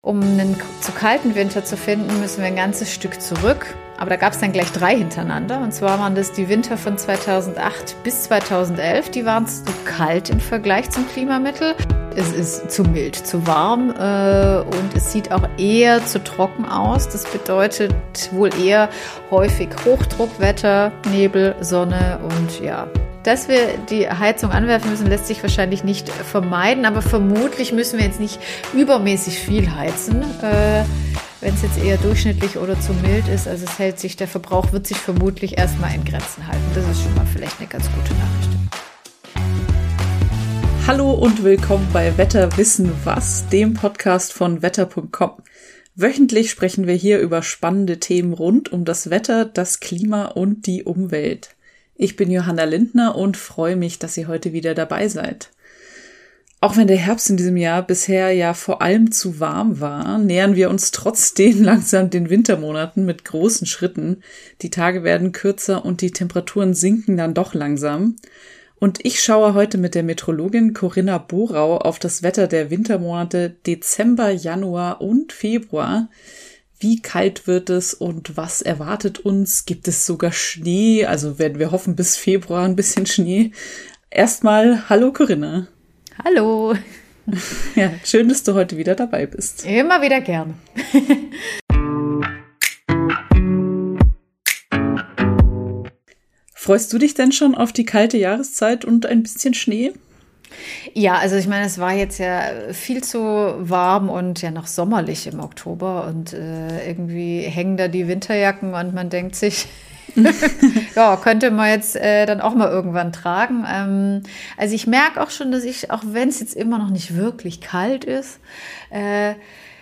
Um einen zu kalten Winter zu finden, müssen wir ein ganzes Stück zurück. Aber da gab es dann gleich drei hintereinander. Und zwar waren das die Winter von 2008 bis 2011. Die waren zu kalt im Vergleich zum Klimamittel. Es ist zu mild, zu warm äh, und es sieht auch eher zu trocken aus. Das bedeutet wohl eher häufig Hochdruckwetter, Nebel, Sonne und ja, dass wir die Heizung anwerfen müssen, lässt sich wahrscheinlich nicht vermeiden, aber vermutlich müssen wir jetzt nicht übermäßig viel heizen. Äh, wenn es jetzt eher durchschnittlich oder zu mild ist, also es hält sich, der Verbrauch wird sich vermutlich erstmal in Grenzen halten. Das ist schon mal vielleicht eine ganz gute Nachricht. Hallo und willkommen bei Wetter wissen was, dem Podcast von wetter.com. Wöchentlich sprechen wir hier über spannende Themen rund um das Wetter, das Klima und die Umwelt. Ich bin Johanna Lindner und freue mich, dass ihr heute wieder dabei seid. Auch wenn der Herbst in diesem Jahr bisher ja vor allem zu warm war, nähern wir uns trotzdem langsam den Wintermonaten mit großen Schritten. Die Tage werden kürzer und die Temperaturen sinken dann doch langsam. Und ich schaue heute mit der Metrologin Corinna Borau auf das Wetter der Wintermonate Dezember, Januar und Februar. Wie kalt wird es und was erwartet uns? Gibt es sogar Schnee? Also werden wir hoffen bis Februar ein bisschen Schnee. Erstmal, hallo Corinna. Hallo. Ja, schön, dass du heute wieder dabei bist. Immer wieder gern. Freust du dich denn schon auf die kalte Jahreszeit und ein bisschen Schnee? Ja, also ich meine, es war jetzt ja viel zu warm und ja noch sommerlich im Oktober und äh, irgendwie hängen da die Winterjacken und man denkt sich, ja, könnte man jetzt äh, dann auch mal irgendwann tragen. Ähm, also ich merke auch schon, dass ich, auch wenn es jetzt immer noch nicht wirklich kalt ist, äh,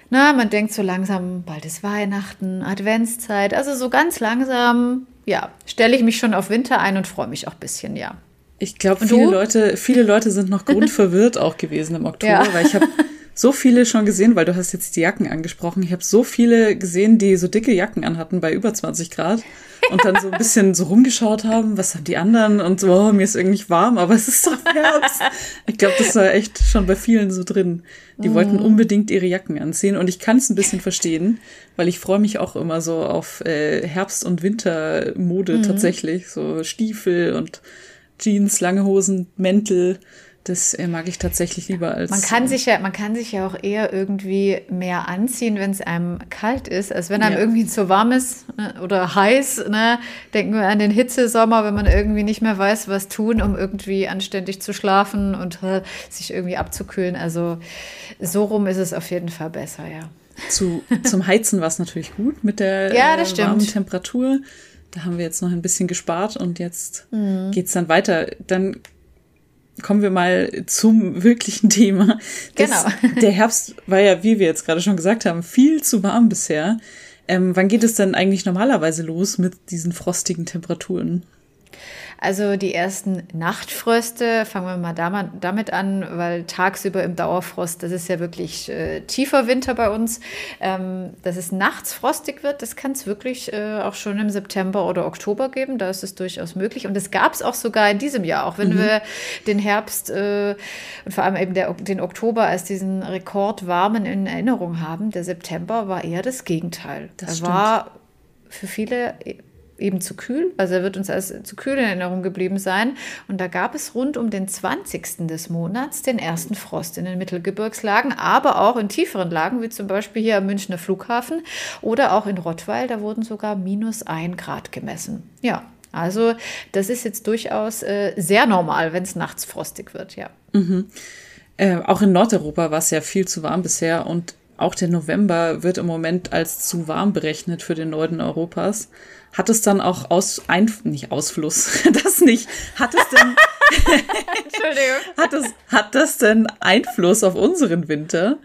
na, man denkt so langsam, bald ist Weihnachten, Adventszeit, also so ganz langsam, ja, stelle ich mich schon auf Winter ein und freue mich auch ein bisschen, ja. Ich glaube, viele Leute, viele Leute sind noch grundverwirrt auch gewesen im Oktober, ja. weil ich habe so viele schon gesehen, weil du hast jetzt die Jacken angesprochen. Ich habe so viele gesehen, die so dicke Jacken anhatten bei über 20 Grad und dann so ein bisschen so rumgeschaut haben, was haben die anderen und so, oh, mir ist irgendwie warm, aber es ist doch Herbst. Ich glaube, das war echt schon bei vielen so drin. Die mm. wollten unbedingt ihre Jacken anziehen und ich kann es ein bisschen verstehen, weil ich freue mich auch immer so auf äh, Herbst- und Wintermode mm. tatsächlich, so Stiefel und Jeans, lange Hosen, Mäntel. Das äh, mag ich tatsächlich lieber als. Man kann sich ja, man kann sich ja auch eher irgendwie mehr anziehen, wenn es einem kalt ist, als wenn einem ja. irgendwie zu warm ist ne, oder heiß. Ne? Denken wir an den Hitzesommer, wenn man irgendwie nicht mehr weiß, was tun, um irgendwie anständig zu schlafen und äh, sich irgendwie abzukühlen. Also so rum ist es auf jeden Fall besser, ja. Zu, zum Heizen war es natürlich gut mit der ja, äh, warmen Temperatur. Da haben wir jetzt noch ein bisschen gespart und jetzt mhm. es dann weiter. Dann kommen wir mal zum wirklichen Thema. Das, genau. der Herbst war ja, wie wir jetzt gerade schon gesagt haben, viel zu warm bisher. Ähm, wann geht es denn eigentlich normalerweise los mit diesen frostigen Temperaturen? Also die ersten Nachtfröste, fangen wir mal damit an, weil tagsüber im Dauerfrost, das ist ja wirklich äh, tiefer Winter bei uns, ähm, dass es nachts frostig wird, das kann es wirklich äh, auch schon im September oder Oktober geben, da ist es durchaus möglich. Und das gab es auch sogar in diesem Jahr, auch wenn mhm. wir den Herbst äh, und vor allem eben der, den Oktober als diesen rekordwarmen in Erinnerung haben. Der September war eher das Gegenteil. Das er war für viele eben zu kühl. Also er wird uns als zu kühl in Erinnerung geblieben sein. Und da gab es rund um den 20. des Monats den ersten Frost in den Mittelgebirgslagen, aber auch in tieferen Lagen, wie zum Beispiel hier am Münchner Flughafen oder auch in Rottweil. Da wurden sogar minus ein Grad gemessen. Ja, also das ist jetzt durchaus äh, sehr normal, wenn es nachts frostig wird, ja. Mhm. Äh, auch in Nordeuropa war es ja viel zu warm bisher und auch der November wird im Moment als zu warm berechnet für den Norden Europas. Hat es dann auch aus, ein, nicht Ausfluss, das nicht. Hat es denn, Entschuldigung. Hat es, hat das denn Einfluss auf unseren Winter?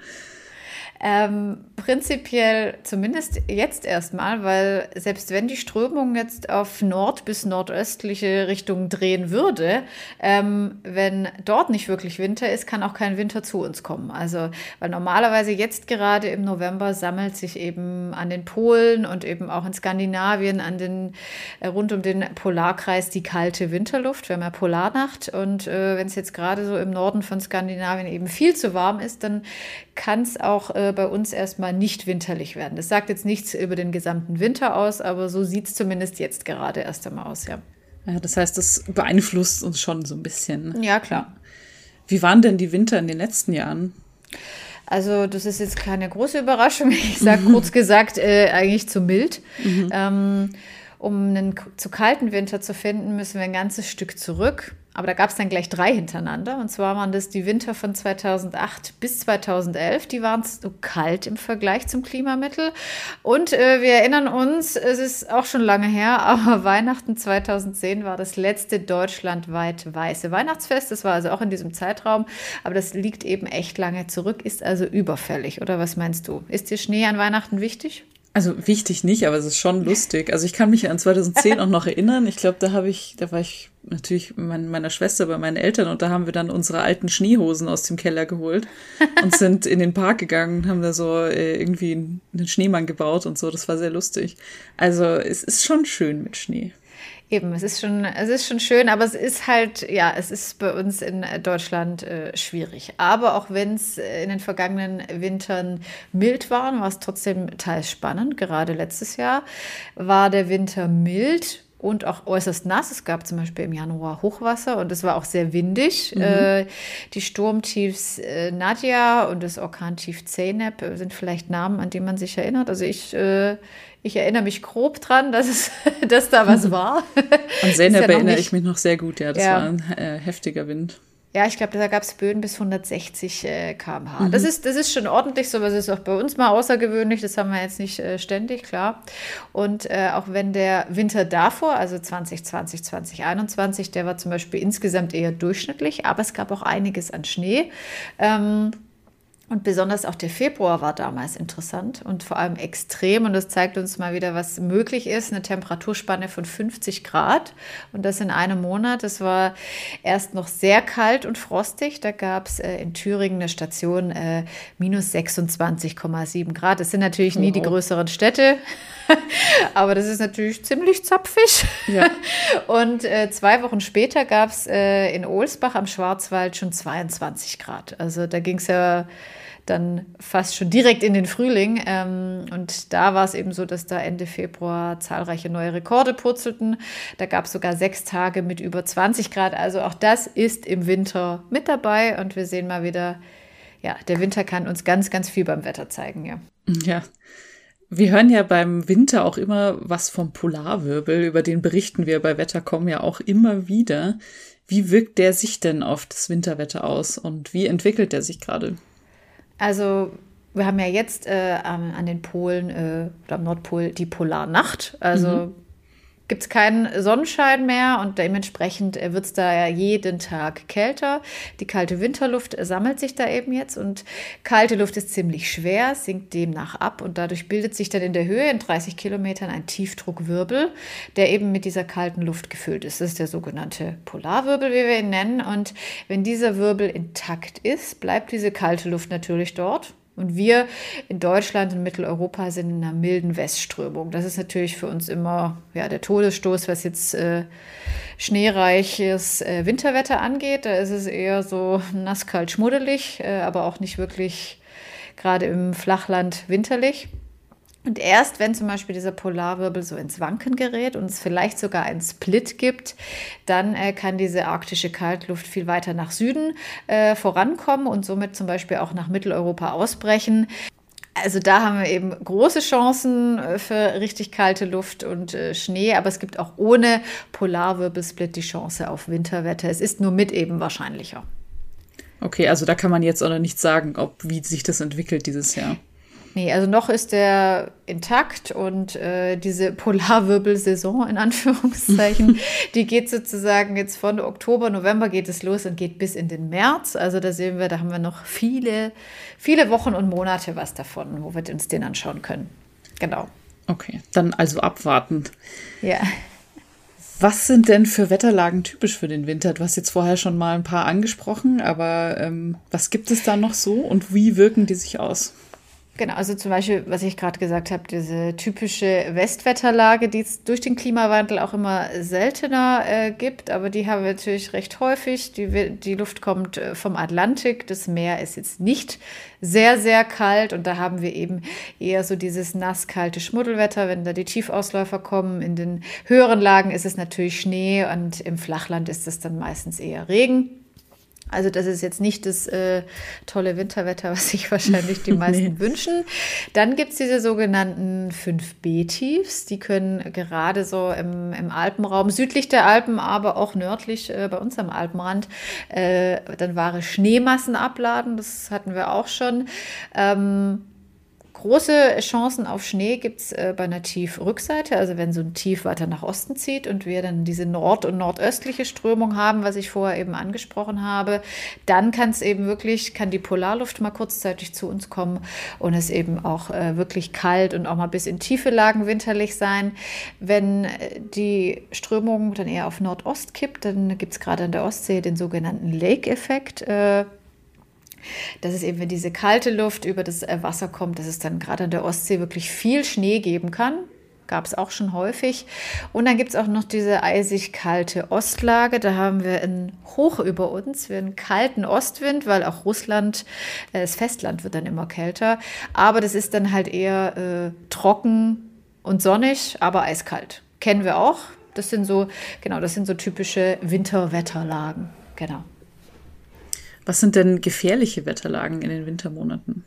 Ähm, prinzipiell zumindest jetzt erstmal, weil selbst wenn die Strömung jetzt auf nord- bis nordöstliche Richtung drehen würde, ähm, wenn dort nicht wirklich Winter ist, kann auch kein Winter zu uns kommen. Also, weil normalerweise jetzt gerade im November sammelt sich eben an den Polen und eben auch in Skandinavien an den, äh, rund um den Polarkreis die kalte Winterluft. Wir haben ja Polarnacht und äh, wenn es jetzt gerade so im Norden von Skandinavien eben viel zu warm ist, dann kann es auch äh, bei uns erstmal nicht winterlich werden. Das sagt jetzt nichts über den gesamten Winter aus, aber so sieht es zumindest jetzt gerade erst einmal aus, ja. Ja, das heißt, das beeinflusst uns schon so ein bisschen. Ja, klar. Wie waren denn die Winter in den letzten Jahren? Also das ist jetzt keine große Überraschung. Ich sage kurz gesagt, äh, eigentlich zu mild. Mhm. Ähm, um einen zu kalten Winter zu finden, müssen wir ein ganzes Stück zurück. Aber da gab es dann gleich drei hintereinander. Und zwar waren das die Winter von 2008 bis 2011. Die waren so kalt im Vergleich zum Klimamittel. Und äh, wir erinnern uns, es ist auch schon lange her, aber Weihnachten 2010 war das letzte deutschlandweit weiße Weihnachtsfest. Das war also auch in diesem Zeitraum. Aber das liegt eben echt lange zurück, ist also überfällig. Oder was meinst du? Ist dir Schnee an Weihnachten wichtig? Also wichtig nicht, aber es ist schon lustig. Also ich kann mich an 2010 auch noch erinnern. Ich glaube, da habe ich, da war ich natürlich mein, meiner Schwester bei meinen Eltern und da haben wir dann unsere alten Schneehosen aus dem Keller geholt und sind in den Park gegangen und haben da so äh, irgendwie einen Schneemann gebaut und so. Das war sehr lustig. Also es ist schon schön mit Schnee. Eben, es ist schon, es ist schon schön, aber es ist halt, ja, es ist bei uns in Deutschland äh, schwierig. Aber auch wenn es in den vergangenen Wintern mild war, war es trotzdem teils spannend. Gerade letztes Jahr war der Winter mild und auch äußerst nass. Es gab zum Beispiel im Januar Hochwasser und es war auch sehr windig. Mhm. Äh, die Sturmtiefs äh, Nadja und das Orkantief Zeynep sind vielleicht Namen, an die man sich erinnert. Also ich äh, ich erinnere mich grob dran, dass, es, dass da was war. An Zeynep ja erinnere ich mich noch sehr gut, ja. Das ja. war ein äh, heftiger Wind. Ja, ich glaube, da gab es Böen bis 160 äh, km/h. Mhm. Das, ist, das ist schon ordentlich, so was ist auch bei uns mal außergewöhnlich. Das haben wir jetzt nicht äh, ständig, klar. Und äh, auch wenn der Winter davor, also 2020, 2021, der war zum Beispiel insgesamt eher durchschnittlich, aber es gab auch einiges an Schnee. Ähm, und besonders auch der Februar war damals interessant und vor allem extrem. Und das zeigt uns mal wieder, was möglich ist. Eine Temperaturspanne von 50 Grad. Und das in einem Monat. Es war erst noch sehr kalt und frostig. Da gab es äh, in Thüringen eine Station äh, minus 26,7 Grad. Das sind natürlich nie oh. die größeren Städte. Aber das ist natürlich ziemlich zapfig. Ja. Und äh, zwei Wochen später gab es äh, in Ohlsbach am Schwarzwald schon 22 Grad. Also da ging es ja dann fast schon direkt in den Frühling. Ähm, und da war es eben so, dass da Ende Februar zahlreiche neue Rekorde purzelten. Da gab es sogar sechs Tage mit über 20 Grad. Also auch das ist im Winter mit dabei. Und wir sehen mal wieder, ja, der Winter kann uns ganz, ganz viel beim Wetter zeigen, ja. Ja. Wir hören ja beim Winter auch immer was vom Polarwirbel, über den berichten wir bei Wettercom ja auch immer wieder. Wie wirkt der sich denn auf das Winterwetter aus und wie entwickelt der sich gerade? Also wir haben ja jetzt äh, an den Polen äh, oder am Nordpol die Polarnacht. Also mhm. Gibt es keinen Sonnenschein mehr und dementsprechend äh, wird es da ja jeden Tag kälter. Die kalte Winterluft sammelt sich da eben jetzt und kalte Luft ist ziemlich schwer, sinkt demnach ab und dadurch bildet sich dann in der Höhe in 30 Kilometern ein Tiefdruckwirbel, der eben mit dieser kalten Luft gefüllt ist. Das ist der sogenannte Polarwirbel, wie wir ihn nennen. Und wenn dieser Wirbel intakt ist, bleibt diese kalte Luft natürlich dort und wir in Deutschland und Mitteleuropa sind in einer milden Westströmung. Das ist natürlich für uns immer ja, der Todesstoß, was jetzt äh, schneereiches äh, Winterwetter angeht. Da ist es eher so nass, kalt, schmuddelig, äh, aber auch nicht wirklich gerade im Flachland winterlich. Und erst wenn zum Beispiel dieser Polarwirbel so ins Wanken gerät und es vielleicht sogar einen Split gibt, dann äh, kann diese arktische Kaltluft viel weiter nach Süden äh, vorankommen und somit zum Beispiel auch nach Mitteleuropa ausbrechen. Also da haben wir eben große Chancen äh, für richtig kalte Luft und äh, Schnee, aber es gibt auch ohne Polarwirbelsplit die Chance auf Winterwetter. Es ist nur mit eben wahrscheinlicher. Okay, also da kann man jetzt auch noch nicht sagen, ob wie sich das entwickelt dieses Jahr. Nee, also noch ist der intakt und äh, diese Polarwirbelsaison in Anführungszeichen, die geht sozusagen jetzt von Oktober, November geht es los und geht bis in den März. Also da sehen wir, da haben wir noch viele, viele Wochen und Monate was davon, wo wir uns den anschauen können. Genau. Okay, dann also abwarten. Ja. Was sind denn für Wetterlagen typisch für den Winter? Du hast jetzt vorher schon mal ein paar angesprochen, aber ähm, was gibt es da noch so und wie wirken die sich aus? Genau, also zum Beispiel, was ich gerade gesagt habe, diese typische Westwetterlage, die es durch den Klimawandel auch immer seltener äh, gibt, aber die haben wir natürlich recht häufig. Die, die Luft kommt äh, vom Atlantik, das Meer ist jetzt nicht sehr, sehr kalt und da haben wir eben eher so dieses nasskalte Schmuddelwetter, wenn da die Tiefausläufer kommen. In den höheren Lagen ist es natürlich Schnee und im Flachland ist es dann meistens eher Regen. Also das ist jetzt nicht das äh, tolle Winterwetter, was sich wahrscheinlich die meisten nee. wünschen. Dann gibt es diese sogenannten 5B-Tiefs. Die können gerade so im, im, Alpenraum, südlich der Alpen, aber auch nördlich äh, bei uns am Alpenrand, äh, dann wahre Schneemassen abladen. Das hatten wir auch schon. Ähm, Große Chancen auf Schnee gibt es äh, bei einer Tiefrückseite, also wenn so ein Tief weiter nach Osten zieht und wir dann diese nord- und nordöstliche Strömung haben, was ich vorher eben angesprochen habe, dann kann es eben wirklich, kann die Polarluft mal kurzzeitig zu uns kommen und es eben auch äh, wirklich kalt und auch mal bis in tiefe Lagen winterlich sein. Wenn äh, die Strömung dann eher auf Nordost kippt, dann gibt es gerade an der Ostsee den sogenannten Lake-Effekt. Äh, das ist eben, wenn diese kalte Luft über das äh, Wasser kommt, dass es dann gerade an der Ostsee wirklich viel Schnee geben kann. Gab es auch schon häufig. Und dann gibt es auch noch diese eisig kalte Ostlage. Da haben wir ein Hoch über uns, wir einen kalten Ostwind, weil auch Russland, äh, das Festland wird dann immer kälter. Aber das ist dann halt eher äh, trocken und sonnig, aber eiskalt. Kennen wir auch. Das sind so, genau, das sind so typische Winterwetterlagen. Genau. Was sind denn gefährliche Wetterlagen in den Wintermonaten?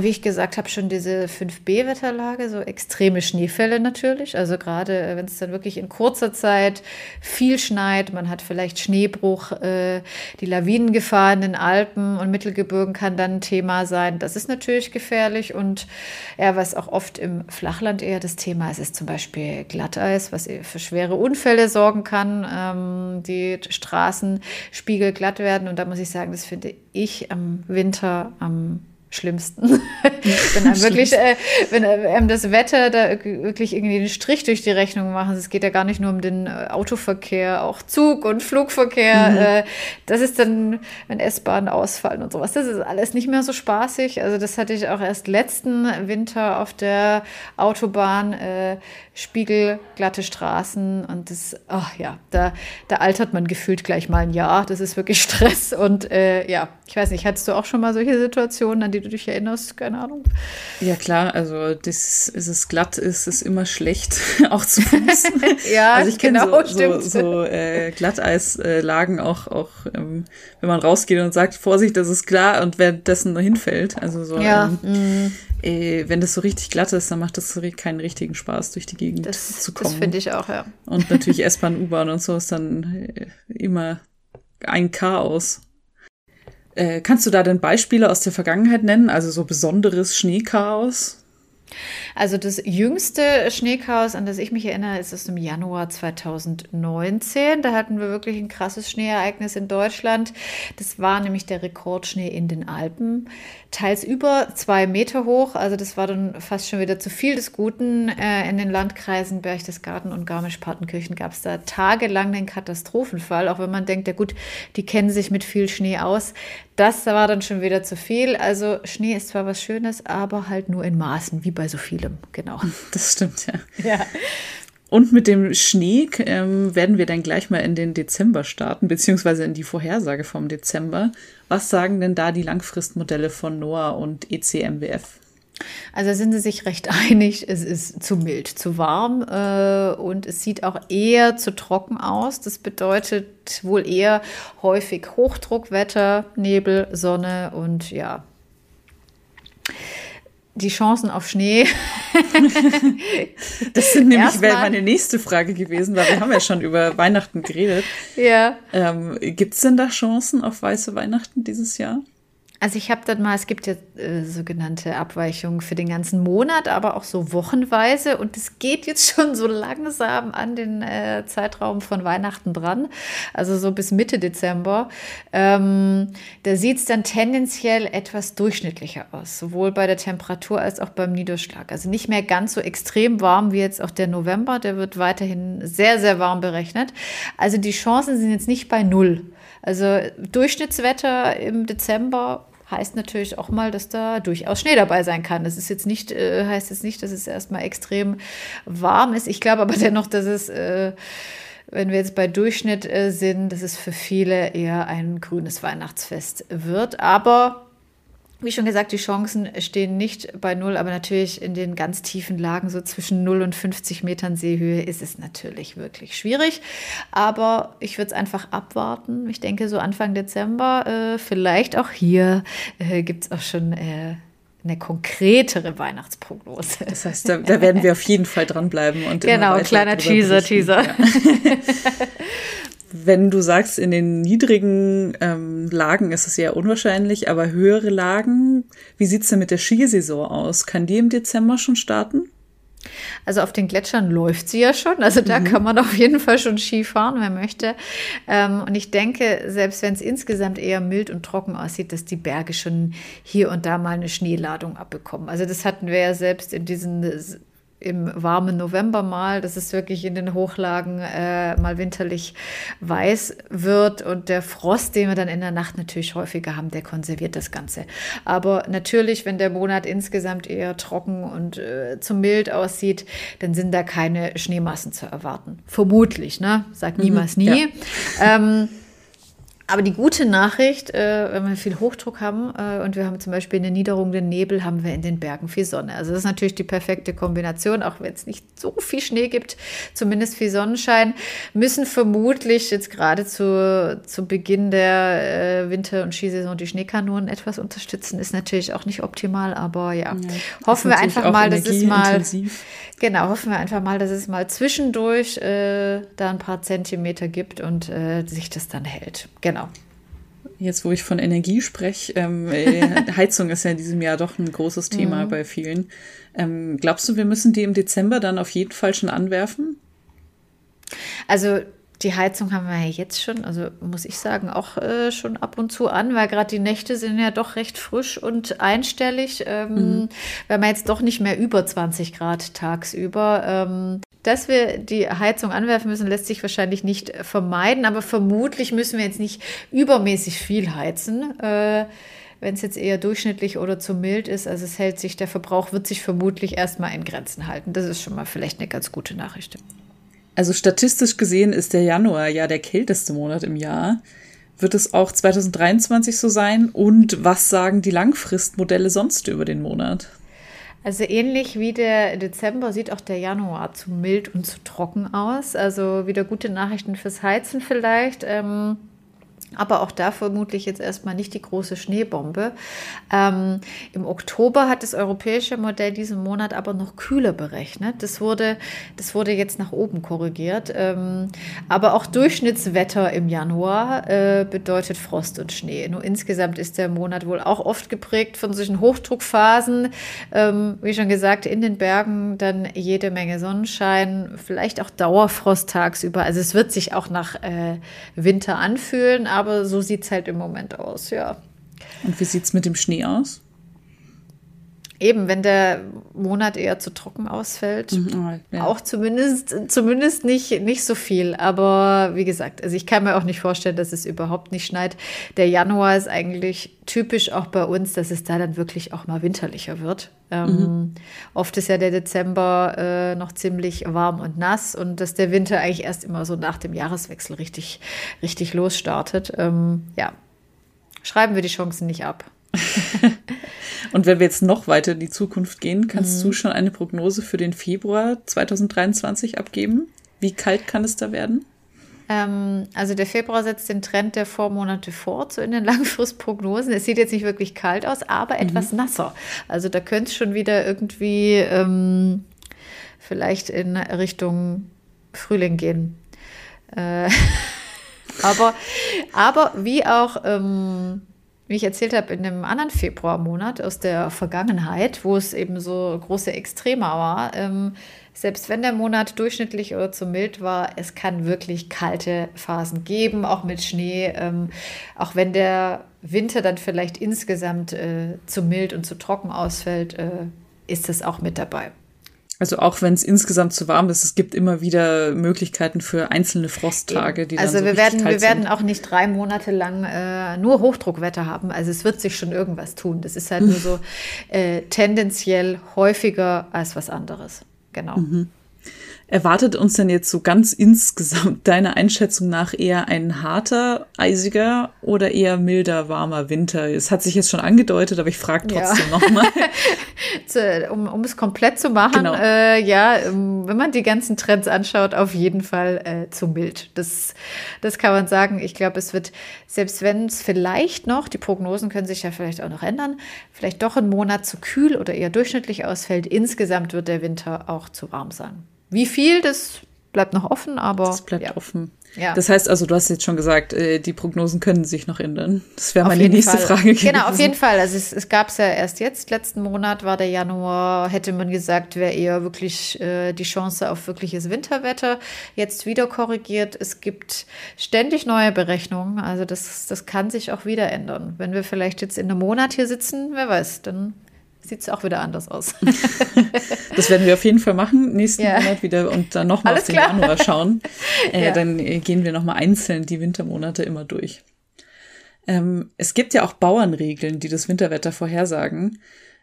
Wie ich gesagt habe, schon diese 5B-Wetterlage, so extreme Schneefälle natürlich. Also gerade äh, wenn es dann wirklich in kurzer Zeit viel schneit, man hat vielleicht Schneebruch, äh, die Lawinengefahr in den Alpen und Mittelgebirgen kann dann ein Thema sein. Das ist natürlich gefährlich. Und ja, was auch oft im Flachland eher das Thema ist, ist zum Beispiel Glatteis, was für schwere Unfälle sorgen kann. Ähm, die Straßenspiegel glatt werden. Und da muss ich sagen, das finde ich am Winter am schlimmsten. wenn einem wirklich, äh, wenn einem das Wetter da wirklich irgendwie einen Strich durch die Rechnung machen. Es geht ja gar nicht nur um den äh, Autoverkehr, auch Zug- und Flugverkehr. Mhm. Äh, das ist dann, wenn S-Bahnen ausfallen und sowas. Das ist alles nicht mehr so spaßig. Also das hatte ich auch erst letzten Winter auf der Autobahn. Äh, spiegelglatte Straßen und das, ach ja, da, da altert man gefühlt gleich mal ein Jahr. Das ist wirklich Stress und äh, ja, ich weiß nicht, hattest du auch schon mal solche Situationen, an die du dich erinnerst? Keine Ahnung. Ja klar, also das ist es glatt ist, ist immer schlecht, auch zu Fuß. ja, also ich kenne genau, so, so, so äh, Glatteislagen auch, auch ähm, wenn man rausgeht und sagt, Vorsicht, das ist klar und währenddessen nur hinfällt. Also so, ja. ähm, mm. äh, wenn das so richtig glatt ist, dann macht das keinen richtigen Spaß, durch die Gegend das, zu kommen. Das finde ich auch, ja. Und natürlich S-Bahn, U-Bahn und so ist dann äh, immer ein Chaos. Äh, kannst du da denn Beispiele aus der Vergangenheit nennen? Also so besonderes Schneechaos? Also das jüngste Schneechaos, an das ich mich erinnere, ist aus dem Januar 2019. Da hatten wir wirklich ein krasses Schneeereignis in Deutschland. Das war nämlich der Rekordschnee in den Alpen. Teils über zwei Meter hoch. Also das war dann fast schon wieder zu viel des Guten. Äh, in den Landkreisen Berchtesgaden und Garmisch-Partenkirchen gab es da tagelang den Katastrophenfall. Auch wenn man denkt, ja gut, die kennen sich mit viel Schnee aus. Das war dann schon wieder zu viel. Also Schnee ist zwar was Schönes, aber halt nur in Maßen, wie bei so vielem. Genau. Das stimmt, ja. Ja. Und mit dem Schnee ähm, werden wir dann gleich mal in den Dezember starten, beziehungsweise in die Vorhersage vom Dezember. Was sagen denn da die Langfristmodelle von NOAA und ECMWF? Also sind sie sich recht einig, es ist zu mild, zu warm äh, und es sieht auch eher zu trocken aus. Das bedeutet wohl eher häufig Hochdruckwetter, Nebel, Sonne und ja. Die Chancen auf Schnee. das sind nämlich wäre meine nächste Frage gewesen, weil wir haben ja schon über Weihnachten geredet. Ja. Ähm, Gibt es denn da Chancen auf weiße Weihnachten dieses Jahr? Also ich habe dann mal, es gibt ja äh, sogenannte Abweichungen für den ganzen Monat, aber auch so wochenweise. Und es geht jetzt schon so langsam an den äh, Zeitraum von Weihnachten dran, also so bis Mitte Dezember. Ähm, da sieht es dann tendenziell etwas durchschnittlicher aus, sowohl bei der Temperatur als auch beim Niederschlag. Also nicht mehr ganz so extrem warm wie jetzt auch der November, der wird weiterhin sehr, sehr warm berechnet. Also die Chancen sind jetzt nicht bei null. Also Durchschnittswetter im Dezember heißt natürlich auch mal, dass da durchaus Schnee dabei sein kann. Das ist jetzt nicht, äh, heißt jetzt nicht, dass es erstmal extrem warm ist. Ich glaube aber dennoch, dass es, äh, wenn wir jetzt bei Durchschnitt äh, sind, dass es für viele eher ein grünes Weihnachtsfest wird. Aber wie schon gesagt, die Chancen stehen nicht bei Null, aber natürlich in den ganz tiefen Lagen, so zwischen 0 und 50 Metern Seehöhe, ist es natürlich wirklich schwierig. Aber ich würde es einfach abwarten. Ich denke, so Anfang Dezember, äh, vielleicht auch hier, äh, gibt es auch schon äh, eine konkretere Weihnachtsprognose. Das heißt, da, da, werden wir auf jeden Fall dranbleiben. Und genau, kleiner Teaser, Teaser. Ja. wenn du sagst, in den niedrigen ähm, Lagen ist es ja unwahrscheinlich, aber höhere Lagen, wie sieht's denn mit der Skisaison aus? Kann die im Dezember schon starten? Also auf den Gletschern läuft sie ja schon. Also da mhm. kann man auf jeden Fall schon Ski fahren, wer möchte. Ähm, und ich denke, selbst wenn es insgesamt eher mild und trocken aussieht, dass die Berge schon hier und da mal eine Schneeladung abbekommen. Also das hatten wir ja selbst in diesen im warmen November mal, dass es wirklich in den Hochlagen äh, mal winterlich weiß wird und der Frost, den wir dann in der Nacht natürlich häufiger haben, der konserviert das Ganze. Aber natürlich, wenn der Monat insgesamt eher trocken und äh, zu mild aussieht, dann sind da keine Schneemassen zu erwarten. Vermutlich, ne? Sagt mhm, niemals nie. Ja. Ähm, aber die gute Nachricht, äh, wenn wir viel Hochdruck haben äh, und wir haben zum Beispiel eine Niederung den Nebel, haben wir in den Bergen viel Sonne. Also das ist natürlich die perfekte Kombination, auch wenn es nicht so viel Schnee gibt, zumindest viel Sonnenschein, müssen vermutlich jetzt gerade zu, zu Beginn der äh, Winter- und Skisaison die Schneekanonen etwas unterstützen. Ist natürlich auch nicht optimal, aber ja, ja hoffen wir einfach mal, dass es mal genau, hoffen wir einfach mal, dass es mal zwischendurch äh, da ein paar Zentimeter gibt und äh, sich das dann hält. Genau. Jetzt, wo ich von Energie spreche, ähm, äh, Heizung ist ja in diesem Jahr doch ein großes Thema mhm. bei vielen. Ähm, glaubst du, wir müssen die im Dezember dann auf jeden Fall schon anwerfen? Also die Heizung haben wir ja jetzt schon, also muss ich sagen, auch äh, schon ab und zu an, weil gerade die Nächte sind ja doch recht frisch und einstellig, ähm, mhm. weil man jetzt doch nicht mehr über 20 Grad tagsüber. Ähm, dass wir die Heizung anwerfen müssen, lässt sich wahrscheinlich nicht vermeiden, aber vermutlich müssen wir jetzt nicht übermäßig viel heizen. Äh, wenn es jetzt eher durchschnittlich oder zu mild ist, also es hält sich, der Verbrauch wird sich vermutlich erstmal in Grenzen halten. Das ist schon mal vielleicht eine ganz gute Nachricht. Also statistisch gesehen ist der Januar ja der kälteste Monat im Jahr. Wird es auch 2023 so sein? Und was sagen die Langfristmodelle sonst über den Monat? Also ähnlich wie der Dezember sieht auch der Januar zu mild und zu trocken aus. Also wieder gute Nachrichten fürs Heizen vielleicht. Ähm aber auch da vermutlich jetzt erstmal nicht die große Schneebombe. Ähm, Im Oktober hat das europäische Modell diesen Monat aber noch kühler berechnet. Das wurde, das wurde jetzt nach oben korrigiert. Ähm, aber auch Durchschnittswetter im Januar äh, bedeutet Frost und Schnee. Nur insgesamt ist der Monat wohl auch oft geprägt von solchen Hochdruckphasen. Ähm, wie schon gesagt, in den Bergen dann jede Menge Sonnenschein, vielleicht auch Dauerfrost tagsüber. Also es wird sich auch nach äh, Winter anfühlen, aber aber so sieht es halt im Moment aus, ja. Und wie sieht es mit dem Schnee aus? Eben, wenn der Monat eher zu trocken ausfällt, mhm, ja. auch zumindest, zumindest nicht, nicht so viel. Aber wie gesagt, also ich kann mir auch nicht vorstellen, dass es überhaupt nicht schneit. Der Januar ist eigentlich typisch auch bei uns, dass es da dann wirklich auch mal winterlicher wird. Ähm, mhm. Oft ist ja der Dezember äh, noch ziemlich warm und nass und dass der Winter eigentlich erst immer so nach dem Jahreswechsel richtig, richtig losstartet. Ähm, ja, schreiben wir die Chancen nicht ab. Und wenn wir jetzt noch weiter in die Zukunft gehen, kannst mhm. du schon eine Prognose für den Februar 2023 abgeben? Wie kalt kann es da werden? Ähm, also der Februar setzt den Trend der Vormonate fort, so in den Langfristprognosen. Es sieht jetzt nicht wirklich kalt aus, aber mhm. etwas nasser. Also da könnte es schon wieder irgendwie ähm, vielleicht in Richtung Frühling gehen. Äh, aber, aber wie auch ähm, wie ich erzählt habe, in einem anderen Februarmonat aus der Vergangenheit, wo es eben so große Extreme war, ähm, selbst wenn der Monat durchschnittlich oder zu mild war, es kann wirklich kalte Phasen geben, auch mit Schnee, ähm, auch wenn der Winter dann vielleicht insgesamt äh, zu mild und zu trocken ausfällt, äh, ist das auch mit dabei. Also auch wenn es insgesamt zu warm ist, es gibt immer wieder Möglichkeiten für einzelne Frosttage, die also dann so wir werden, wir sind. werden auch nicht drei Monate lang äh, nur Hochdruckwetter haben. Also es wird sich schon irgendwas tun. Das ist halt nur so äh, tendenziell häufiger als was anderes. Genau. Mhm. Erwartet uns denn jetzt so ganz insgesamt deiner Einschätzung nach eher ein harter, eisiger oder eher milder, warmer Winter? Es hat sich jetzt schon angedeutet, aber ich frage trotzdem ja. nochmal. um, um es komplett zu machen, genau. äh, ja, ähm, wenn man die ganzen Trends anschaut, auf jeden Fall äh, zu mild. Das, das kann man sagen. Ich glaube, es wird, selbst wenn es vielleicht noch, die Prognosen können sich ja vielleicht auch noch ändern, vielleicht doch ein Monat zu kühl oder eher durchschnittlich ausfällt, insgesamt wird der Winter auch zu warm sein. Wie viel, das bleibt noch offen, aber. Das bleibt ja. offen. Ja. Das heißt also, du hast jetzt schon gesagt, äh, die Prognosen können sich noch ändern. Das wäre meine nächste Fall. Frage gewesen. Genau, auf jeden Fall. Also es, es gab es ja erst jetzt, letzten Monat war der Januar, hätte man gesagt, wäre eher wirklich äh, die Chance auf wirkliches Winterwetter. Jetzt wieder korrigiert. Es gibt ständig neue Berechnungen. Also das, das kann sich auch wieder ändern. Wenn wir vielleicht jetzt in einem Monat hier sitzen, wer weiß, dann sieht es auch wieder anders aus. das werden wir auf jeden Fall machen, nächsten ja. Monat wieder und dann nochmal auf den klar. Januar schauen. Äh, ja. Dann gehen wir nochmal einzeln die Wintermonate immer durch. Ähm, es gibt ja auch Bauernregeln, die das Winterwetter vorhersagen.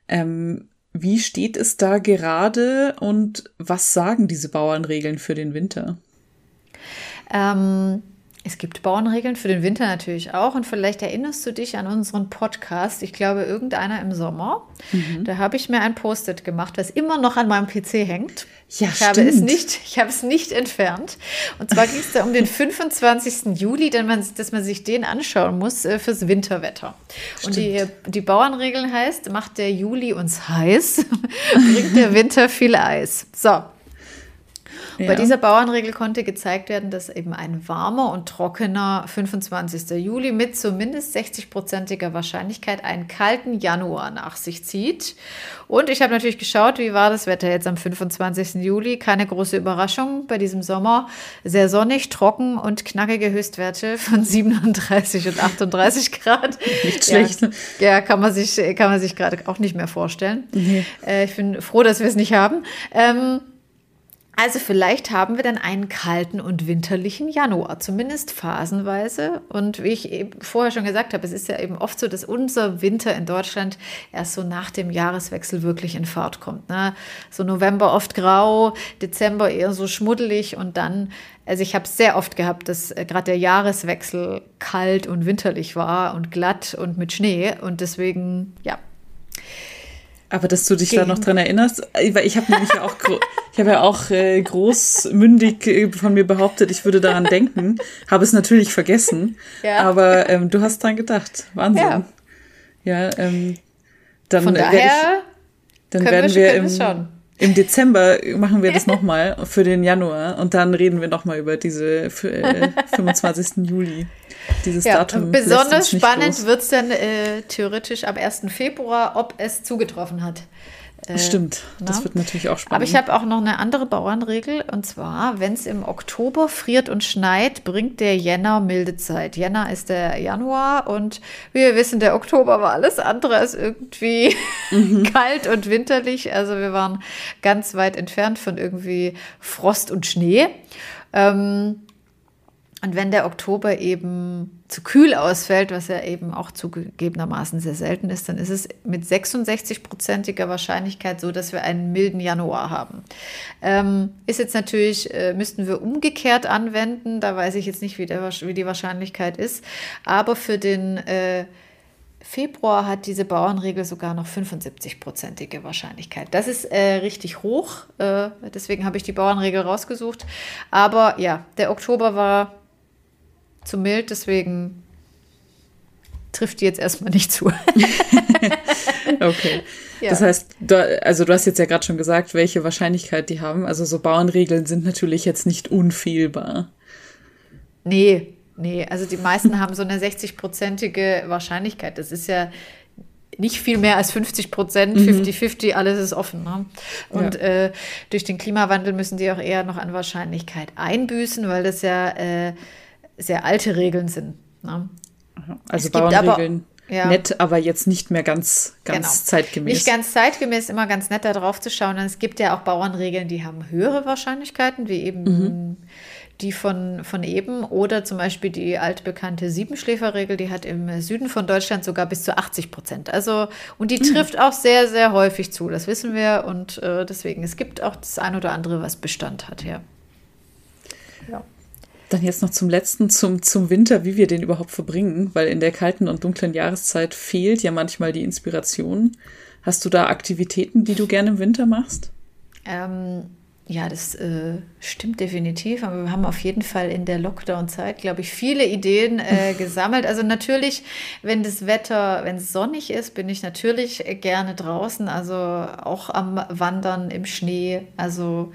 Ähm, wie steht es da gerade und was sagen diese Bauernregeln für den Winter? Ähm, es gibt Bauernregeln für den Winter natürlich auch. Und vielleicht erinnerst du dich an unseren Podcast. Ich glaube, irgendeiner im Sommer. Mhm. Da habe ich mir ein Post-it gemacht, was immer noch an meinem PC hängt. Ja, ich stimmt. habe es nicht, ich habe es nicht entfernt. Und zwar ging es da um den 25. Juli, denn man, dass man sich den anschauen muss äh, fürs Winterwetter. Stimmt. Und die, die Bauernregeln heißt, macht der Juli uns heiß, bringt der Winter viel Eis. So, ja. Bei dieser Bauernregel konnte gezeigt werden, dass eben ein warmer und trockener 25. Juli mit zumindest 60-prozentiger Wahrscheinlichkeit einen kalten Januar nach sich zieht. Und ich habe natürlich geschaut, wie war das Wetter jetzt am 25. Juli. Keine große Überraschung bei diesem Sommer. Sehr sonnig, trocken und knackige Höchstwerte von 37 und 38 Grad. Nicht schlecht. Ja, ja kann man sich, kann man sich gerade auch nicht mehr vorstellen. Nee. Äh, ich bin froh, dass wir es nicht haben. Ähm, also vielleicht haben wir dann einen kalten und winterlichen Januar, zumindest phasenweise. Und wie ich eben vorher schon gesagt habe, es ist ja eben oft so, dass unser Winter in Deutschland erst so nach dem Jahreswechsel wirklich in Fahrt kommt. Ne? So November oft grau, Dezember eher so schmuddelig und dann, also ich habe es sehr oft gehabt, dass äh, gerade der Jahreswechsel kalt und winterlich war und glatt und mit Schnee. Und deswegen, ja, aber dass du dich Gegen. da noch dran erinnerst, äh, weil ich habe nämlich ja auch, ich habe ja auch äh, großmündig äh, von mir behauptet, ich würde daran denken, habe es natürlich vergessen, ja. aber ähm, du hast dran gedacht, Wahnsinn. Ja, ja ähm, dann von daher ich, dann werden wir, wir im, im Dezember machen wir das nochmal für den Januar und dann reden wir nochmal über diese äh, 25. Juli. Dieses ja, Datum. Besonders spannend wird es dann äh, theoretisch am 1. Februar, ob es zugetroffen hat. Äh, Stimmt, das na? wird natürlich auch spannend. Aber ich habe auch noch eine andere Bauernregel und zwar, wenn es im Oktober friert und schneit, bringt der Jänner milde Zeit. Jänner ist der Januar und wie wir wissen, der Oktober war alles andere als irgendwie mhm. kalt und winterlich. Also wir waren ganz weit entfernt von irgendwie Frost und Schnee. Ähm, und wenn der Oktober eben zu kühl ausfällt, was ja eben auch zugegebenermaßen sehr selten ist, dann ist es mit 66-prozentiger Wahrscheinlichkeit so, dass wir einen milden Januar haben. Ähm, ist jetzt natürlich, äh, müssten wir umgekehrt anwenden, da weiß ich jetzt nicht, wie, der, wie die Wahrscheinlichkeit ist, aber für den äh, Februar hat diese Bauernregel sogar noch 75-prozentige Wahrscheinlichkeit. Das ist äh, richtig hoch, äh, deswegen habe ich die Bauernregel rausgesucht. Aber ja, der Oktober war zu mild, deswegen trifft die jetzt erstmal nicht zu. okay. Ja. Das heißt, du, also du hast jetzt ja gerade schon gesagt, welche Wahrscheinlichkeit die haben. Also so Bauernregeln sind natürlich jetzt nicht unfehlbar. Nee, nee. Also die meisten haben so eine 60-prozentige Wahrscheinlichkeit. Das ist ja nicht viel mehr als 50 Prozent, 50-50, mhm. alles ist offen. Ne? Und ja. äh, durch den Klimawandel müssen die auch eher noch an Wahrscheinlichkeit einbüßen, weil das ja äh, sehr alte Regeln sind. Ne? Also Bauernregeln ja. nett, aber jetzt nicht mehr ganz, ganz genau. zeitgemäß. Nicht ganz zeitgemäß, immer ganz nett da drauf zu schauen. Und es gibt ja auch Bauernregeln, die haben höhere Wahrscheinlichkeiten, wie eben mhm. die von, von eben. Oder zum Beispiel die altbekannte Siebenschläferregel, die hat im Süden von Deutschland sogar bis zu 80 Prozent. Also, und die mhm. trifft mhm. auch sehr, sehr häufig zu, das wissen wir. Und äh, deswegen, es gibt auch das ein oder andere, was Bestand hat, ja. Ja. Dann jetzt noch zum letzten, zum, zum Winter, wie wir den überhaupt verbringen, weil in der kalten und dunklen Jahreszeit fehlt ja manchmal die Inspiration. Hast du da Aktivitäten, die du gerne im Winter machst? Ähm, ja, das äh, stimmt definitiv. Aber wir haben auf jeden Fall in der Lockdown-Zeit, glaube ich, viele Ideen äh, gesammelt. Also natürlich, wenn das Wetter, wenn es sonnig ist, bin ich natürlich gerne draußen. Also auch am Wandern im Schnee. Also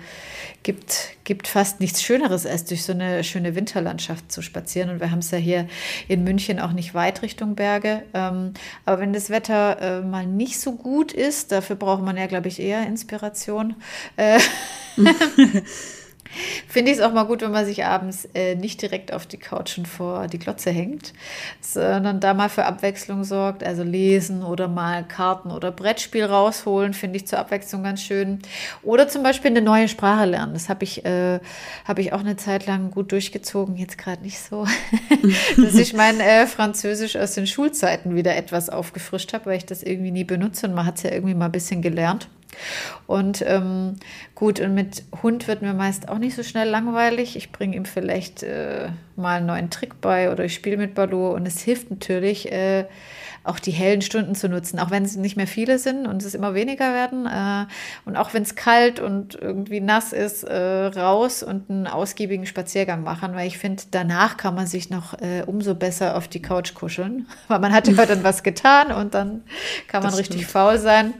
gibt, gibt fast nichts Schöneres, als durch so eine schöne Winterlandschaft zu spazieren. Und wir haben es ja hier in München auch nicht weit Richtung Berge. Ähm, aber wenn das Wetter äh, mal nicht so gut ist, dafür braucht man ja, glaube ich, eher Inspiration. Äh, Finde ich es auch mal gut, wenn man sich abends äh, nicht direkt auf die Couch und vor die Glotze hängt, sondern da mal für Abwechslung sorgt. Also lesen oder mal Karten oder Brettspiel rausholen, finde ich zur Abwechslung ganz schön. Oder zum Beispiel eine neue Sprache lernen. Das habe ich, äh, hab ich auch eine Zeit lang gut durchgezogen, jetzt gerade nicht so. Dass ich mein äh, Französisch aus den Schulzeiten wieder etwas aufgefrischt habe, weil ich das irgendwie nie benutze und man hat es ja irgendwie mal ein bisschen gelernt. Und ähm, gut, und mit Hund wird mir meist auch nicht so schnell langweilig. Ich bringe ihm vielleicht äh, mal einen neuen Trick bei oder ich spiele mit Baloo und es hilft natürlich, äh, auch die hellen Stunden zu nutzen, auch wenn es nicht mehr viele sind und es immer weniger werden. Äh, und auch wenn es kalt und irgendwie nass ist, äh, raus und einen ausgiebigen Spaziergang machen, weil ich finde, danach kann man sich noch äh, umso besser auf die Couch kuscheln, weil man hat ja dann was getan und dann kann man das richtig stimmt. faul sein.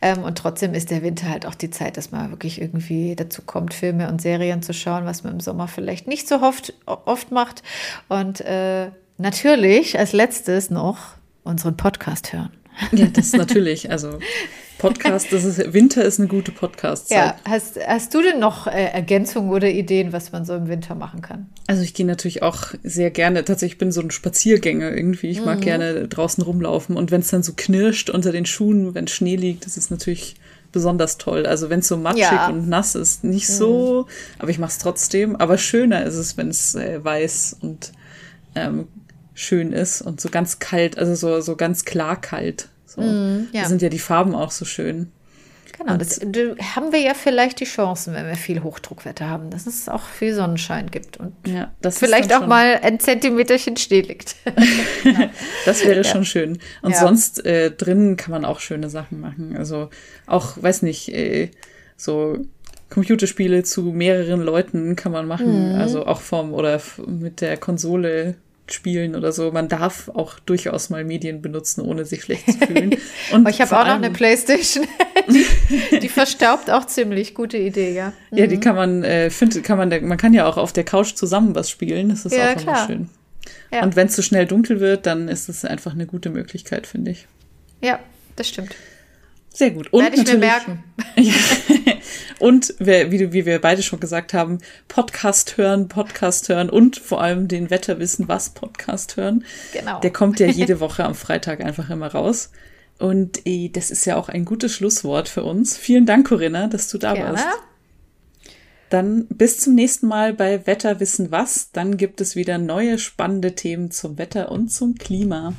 Ähm, und trotzdem ist der Winter halt auch die Zeit, dass man wirklich irgendwie dazu kommt, Filme und Serien zu schauen, was man im Sommer vielleicht nicht so oft, oft macht. Und äh, natürlich als letztes noch unseren Podcast hören. Ja, das natürlich. Also Podcast, das ist, Winter ist eine gute Podcast. -Zeit. Ja, hast, hast du denn noch äh, Ergänzungen oder Ideen, was man so im Winter machen kann? Also ich gehe natürlich auch sehr gerne, tatsächlich bin so ein Spaziergänger irgendwie. Ich mag mhm. gerne draußen rumlaufen und wenn es dann so knirscht unter den Schuhen, wenn Schnee liegt, das ist natürlich besonders toll. Also wenn es so matschig ja. und nass ist, nicht mhm. so, aber ich mache es trotzdem. Aber schöner ist es, wenn es äh, weiß und ähm, schön ist und so ganz kalt, also so, so ganz klar kalt. So. Mm, ja. Da sind ja die Farben auch so schön. Genau, das, haben wir ja vielleicht die Chancen, wenn wir viel Hochdruckwetter haben, dass es auch viel Sonnenschein gibt und ja, vielleicht auch mal ein Zentimeterchen Schnee liegt. genau. Das wäre ja. schon schön. Und ja. sonst äh, drinnen kann man auch schöne Sachen machen. Also auch, weiß nicht, äh, so Computerspiele zu mehreren Leuten kann man machen. Mhm. Also auch vom oder mit der Konsole spielen oder so. Man darf auch durchaus mal Medien benutzen, ohne sich schlecht zu fühlen. Und ich habe auch noch eine Playstation. die, die, verstaubt auch ziemlich. Gute Idee, ja. Ja, die mhm. kann man, äh, find, kann man, man kann ja auch auf der Couch zusammen was spielen. Das ist ja, auch klar. immer schön. Ja. Und wenn es zu so schnell dunkel wird, dann ist es einfach eine gute Möglichkeit, finde ich. Ja, das stimmt. Sehr gut. Und Werde ich mir merken. und wer, wie, wie wir beide schon gesagt haben, Podcast hören, Podcast hören und vor allem den Wetterwissen, was Podcast hören. Genau. Der kommt ja jede Woche am Freitag einfach immer raus. Und eh, das ist ja auch ein gutes Schlusswort für uns. Vielen Dank, Corinna, dass du da Gerne. warst. Dann bis zum nächsten Mal bei Wetterwissen was. Dann gibt es wieder neue spannende Themen zum Wetter und zum Klima.